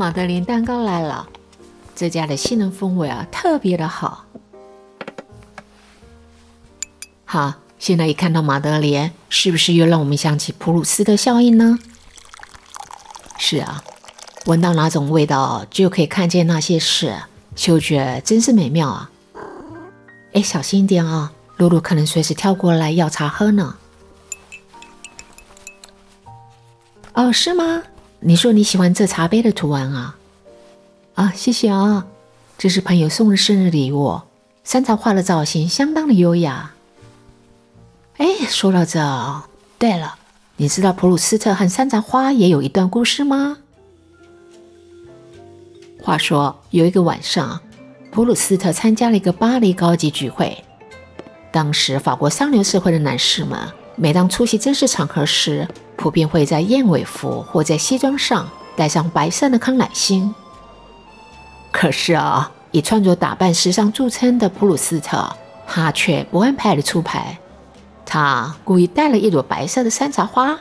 马德琳蛋糕来了，这家的杏仁风味啊特别的好。好，现在一看到马德莲，是不是又让我们想起普鲁斯的效应呢？是啊，闻到哪种味道就可以看见那些事，嗅觉真是美妙啊！哎，小心一点啊，露露可能随时跳过来要茶喝呢。哦，是吗？你说你喜欢这茶杯的图案啊？啊，谢谢啊，这是朋友送的生日礼物。山茶花的造型相当的优雅。哎，说到这，对了，你知道普鲁斯特和山茶花也有一段故事吗？话说有一个晚上，普鲁斯特参加了一个巴黎高级聚会。当时法国上流社会的男士们，每当出席正式场合时，普遍会在燕尾服或在西装上带上白色的康乃馨。可是啊，以穿着打扮时尚著称的普鲁斯特，他却不按牌理出牌。他故意带了一朵白色的山茶花，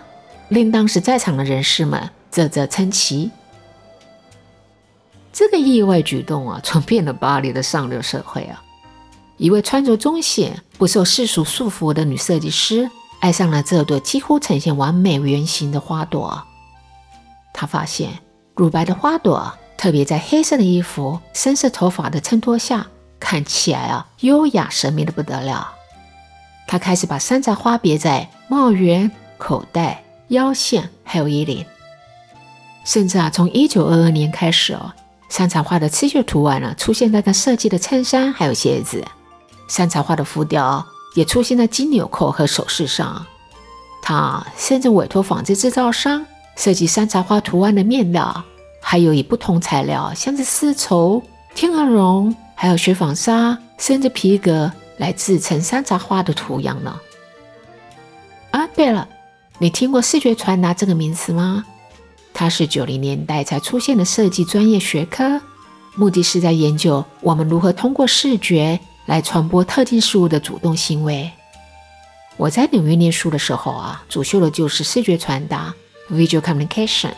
令当时在场的人士们啧啧称奇。这个意外举动啊，传遍了巴黎的上流社会啊。一位穿着中性、不受世俗束缚的女设计师。爱上了这朵几乎呈现完美圆形的花朵，他发现乳白的花朵，特别在黑色的衣服、深色头发的衬托下，看起来啊优雅神秘的不得了。他开始把山茶花别在帽檐、口袋、腰线，还有衣领，甚至啊，从一九二二年开始哦，山茶花的刺绣图案呢，出现在他设计的衬衫还有鞋子，山茶花的浮雕。也出现在金纽扣和首饰上。他甚至委托纺织制造商设计山茶花图案的面料，还有以不同材料，像是丝绸、天鹅绒，还有雪纺纱，甚至皮革来制成山茶花的图样呢。啊，对了，你听过视觉传达这个名词吗？它是九零年代才出现的设计专业学科，目的是在研究我们如何通过视觉。来传播特定事物的主动行为。我在纽约念书的时候啊，主修的就是视觉传达 （visual communication），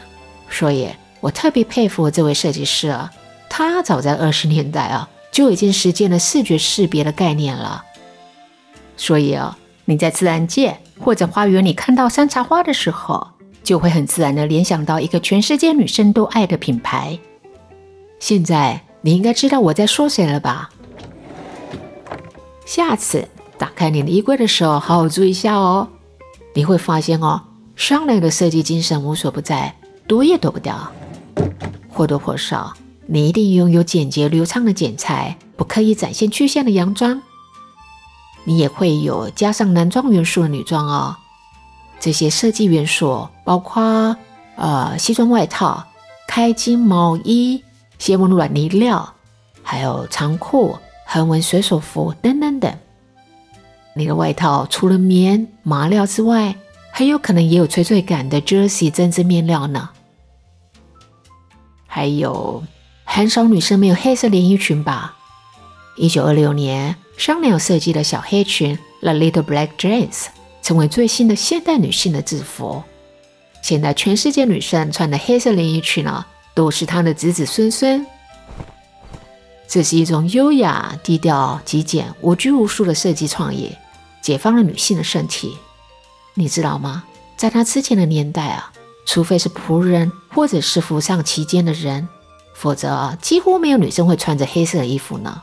所以我特别佩服这位设计师啊。他早在二十年代啊就已经实践了视觉识别的概念了。所以啊，你在自然界或者花园里看到山茶花的时候，就会很自然地联想到一个全世界女生都爱的品牌。现在你应该知道我在说谁了吧？下次打开你的衣柜的时候，好好注意一下哦。你会发现哦，商人的设计精神无所不在，躲也躲不掉。或多或少，你一定拥有简洁流畅的剪裁，不刻意展现曲线的洋装。你也会有加上男装元素的女装哦。这些设计元素包括呃西装外套、开襟毛衣、斜纹软呢料，还有长裤。横纹水手服等等等，你的外套除了棉麻料之外，很有可能也有垂坠感的 jersey 针织面料呢。还有，很少女生没有黑色连衣裙吧？一九二六年，香奈儿设计的小黑裙 The Little Black Dress 成为最新的现代女性的制服。现在全世界女生穿的黑色连衣裙呢，都是她的子子孙孙。这是一种优雅、低调、极简、无拘无束的设计创意，解放了女性的身体。你知道吗？在她之前的年代啊，除非是仆人或者是服上期间的人，否则几乎没有女生会穿着黑色的衣服呢。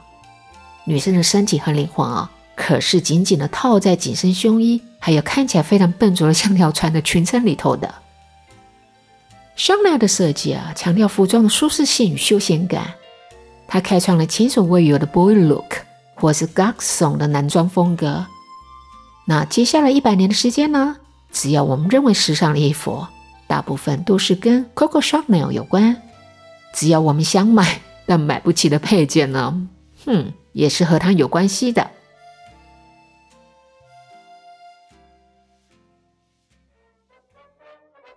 女生的身体和灵魂啊，可是紧紧的套在紧身胸衣，还有看起来非常笨拙的像条船的裙撑里头的。香奈儿的设计啊，强调服装的舒适性与休闲感。他开创了前所未有的 boy look，或是 Garsong 的男装风格。那接下来一百年的时间呢？只要我们认为时尚的衣服，大部分都是跟 Coco Chanel 有关。只要我们想买 但买不起的配件呢，哼，也是和它有关系的。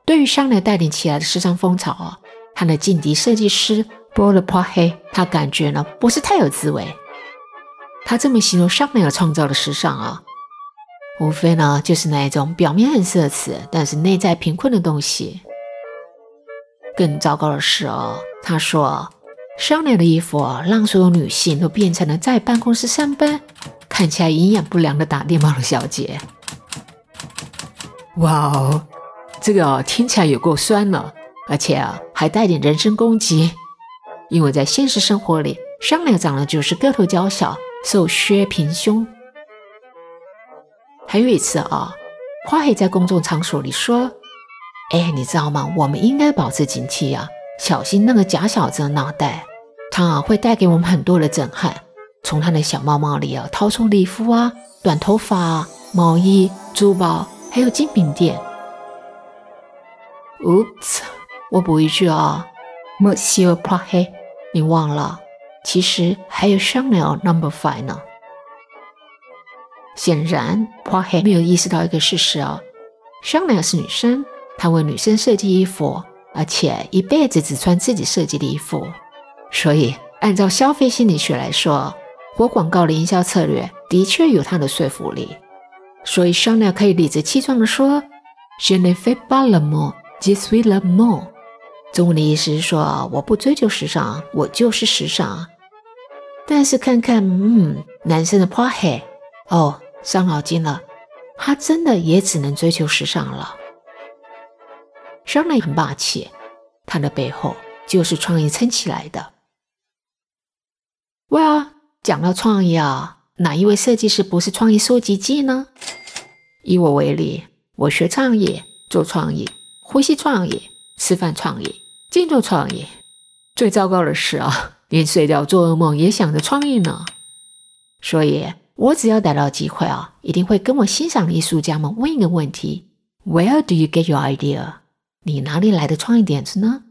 对于香奈带领起来的时尚风潮啊，他的劲敌设计师。波勒帕黑，他感觉呢不是太有滋味。他这么形容香奈儿创造的时尚啊，无非呢就是那一种表面很奢侈，但是内在贫困的东西。更糟糕的是哦，他说：“香奈的衣服让所有女性都变成了在办公室上班、看起来营养不良的打电报的小姐。”哇哦，这个听起来有够酸了，而且啊，还带点人身攻击。因为在现实生活里，香奈长得就是个头娇小、瘦削、平胸。还有一次啊，花黑在公众场所里说：“哎，你知道吗？我们应该保持警惕呀，小心那个假小子的脑袋，他啊会带给我们很多的震撼。从他的小包包里啊掏出礼服啊、短头发、毛衣、珠宝，还有精品店。”Oops，我补一句啊，Monsieur p r a h e 你忘了，其实还有 Chanel Number Five 呢。显然 p a h 没有意识到一个事实哦，Chanel 是女生，她为女生设计衣服，而且一辈子只穿自己设计的衣服。所以，按照消费心理学来说，活广告的营销策略的确有它的说服力。所以，Chanel 可以理直气壮地说：“Je ne fais pas le mot, je suis le ”中文的意思是说：“我不追求时尚，我就是时尚。”但是看看，嗯，男生的 p a h 哦。伤脑筋了，他真的也只能追求时尚了。商人很霸气，他的背后就是创意撑起来的。哇，讲到创意啊，哪一位设计师不是创意收集机呢？以我为例，我学创意，做创意，呼吸创意，吃饭创意，静坐创意。最糟糕的是啊，连睡觉做噩梦也想着创意呢。所以。我只要逮到机会啊，一定会跟我欣赏的艺术家们问一个问题：Where do you get your idea？你哪里来的创意点子呢？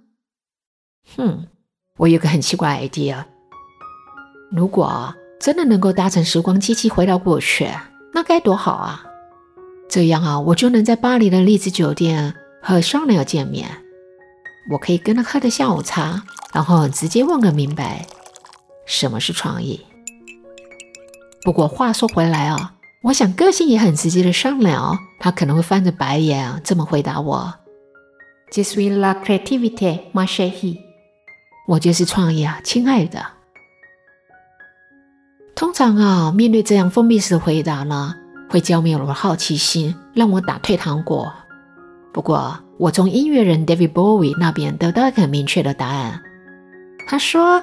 哼，我有个很奇怪的 idea。如果真的能够搭乘时光机器回到过去，那该多好啊！这样啊，我就能在巴黎的丽兹酒店和商人见面。我可以跟他喝的下午茶，然后直接问个明白，什么是创意？不过话说回来啊，我想个性也很直接的商量，他可能会翻着白眼这么回答我：“Just with la creativity, my chérie。”我就是创意啊，亲爱的。通常啊，面对这样封闭式的回答呢，会浇灭我的好奇心，让我打退堂鼓。不过，我从音乐人 David Bowie 那边得到一个很明确的答案，他说。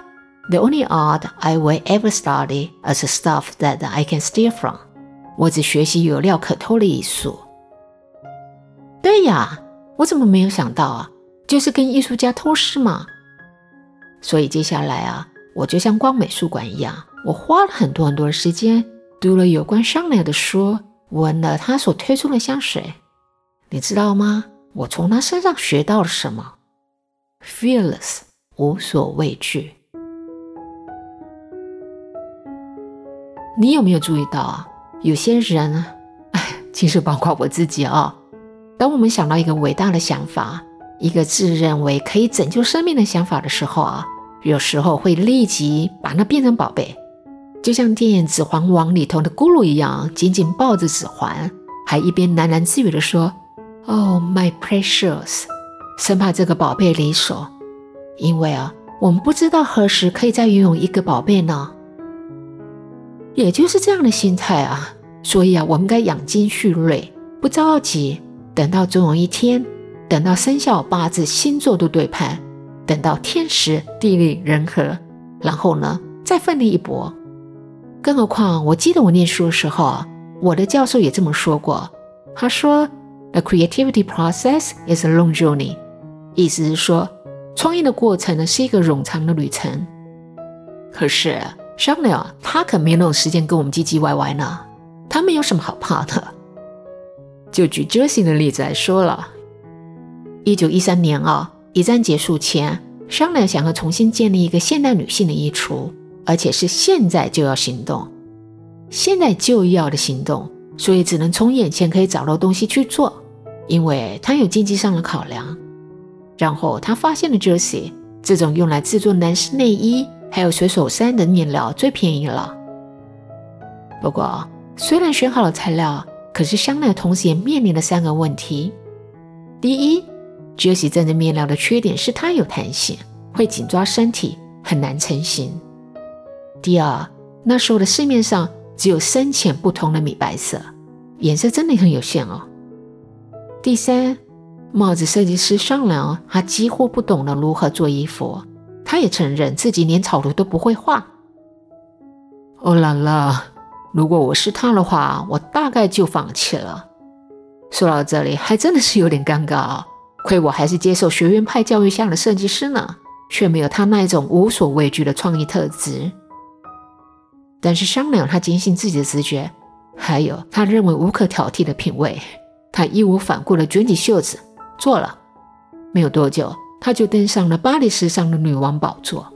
The only art I will ever study is stuff that I can steal from。我只学习有料可偷的艺术。对呀，我怎么没有想到啊？就是跟艺术家偷师嘛。所以接下来啊，我就像逛美术馆一样，我花了很多很多的时间，读了有关香奈的书，闻了他所推出的香水。你知道吗？我从他身上学到了什么？Fearless，无所畏惧。你有没有注意到啊？有些人，哎，其实包括我自己啊。当我们想到一个伟大的想法，一个自认为可以拯救生命的想法的时候啊，有时候会立即把它变成宝贝，就像电影《指环王》里头的咕噜一样，紧紧抱着指环，还一边喃喃自语的说：“Oh my precious”，生怕这个宝贝离手。因为啊，我们不知道何时可以再拥有一个宝贝呢。也就是这样的心态啊，所以啊，我们该养精蓄锐，不着急，等到总有一天，等到生肖八字星座都对盘，等到天时地利人和，然后呢，再奋力一搏。更何况，我记得我念书的时候啊，我的教授也这么说过，他说：“The creativity process is a long journey。”意思是说，创业的过程呢是一个冗长的旅程。可是。商量，他可没有那种时间跟我们唧唧歪歪呢。他们有什么好怕的？就举 Jessie 的例子来说了。一九一三年啊，一战结束前，商量想要重新建立一个现代女性的衣橱，而且是现在就要行动，现在就要的行动，所以只能从眼前可以找到东西去做，因为他有经济上的考量。然后他发现了 Jessie 这种用来制作男士内衣。还有水手衫的面料最便宜了。不过，虽然选好了材料，可是香奈同时也面临了三个问题：第一，Jessie 这面料的缺点是它有弹性，会紧抓身体，很难成型。第二，那时候的市面上只有深浅不同的米白色，颜色真的很有限哦。第三，帽子设计师商量，他几乎不懂得如何做衣服，他也承认自己连草图都不会画。哦啦啦，如果我是他的话，我大概就放弃了。说到这里，还真的是有点尴尬，亏我还是接受学院派教育下的设计师呢，却没有他那一种无所畏惧的创意特质。但是商量，他坚信自己的直觉，还有他认为无可挑剔的品味，他义无反顾地卷起袖子做了。没有多久，他就登上了巴黎时尚的女王宝座。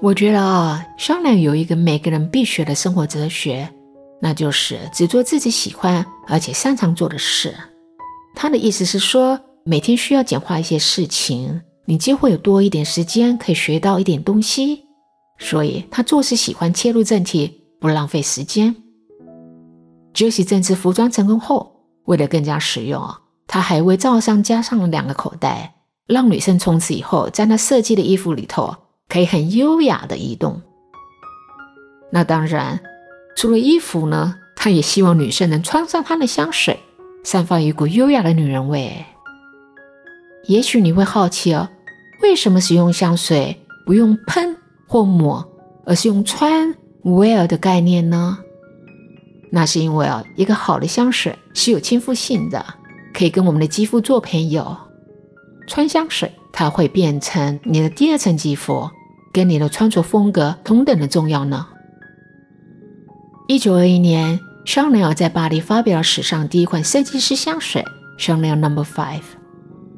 我觉得啊，商量有一个每个人必学的生活哲学，那就是只做自己喜欢而且擅长做的事。他的意思是说，每天需要简化一些事情，你就会有多一点时间可以学到一点东西。所以他做事喜欢切入正题，不浪费时间。Juicy 这次服装成功后，为了更加实用啊，他还为罩上加上了两个口袋，让女生从此以后在他设计的衣服里头可以很优雅的移动。那当然，除了衣服呢，他也希望女生能穿上他的香水，散发一股优雅的女人味。也许你会好奇哦，为什么使用香水不用喷？或抹，而是用穿 wear 的概念呢？那是因为啊，一个好的香水是有亲肤性的，可以跟我们的肌肤做朋友。穿香水，它会变成你的第二层肌肤，跟你的穿着风格同等的重要呢。一九二一年，香奈儿在巴黎发表了史上第一款设计师香水香奈儿 Number Five，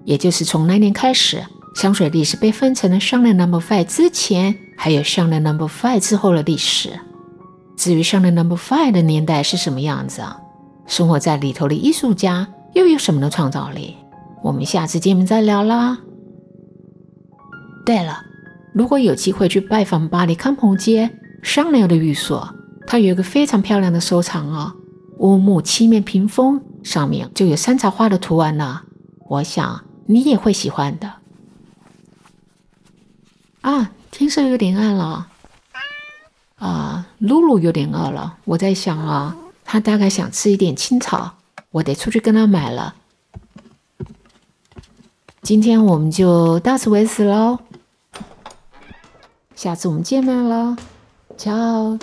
也就是从那年开始，香水历史被分成了香奈儿 Number Five 之前。还有香奈儿 Number Five 之后的历史。至于香奈 Number Five 的年代是什么样子啊？生活在里头的艺术家又有什么的创造力？我们下次见面再聊啦。对了，如果有机会去拜访巴黎康朋街香奈儿的寓所，它有一个非常漂亮的收藏哦，乌木漆面屏风上面就有山茶花的图案呢。我想你也会喜欢的。啊。天色有点暗了，露露有点饿了。我在想啊，她大概想吃一点青草，我得出去跟她买了。今天我们就到此为止喽，下次我们见面喽瞧。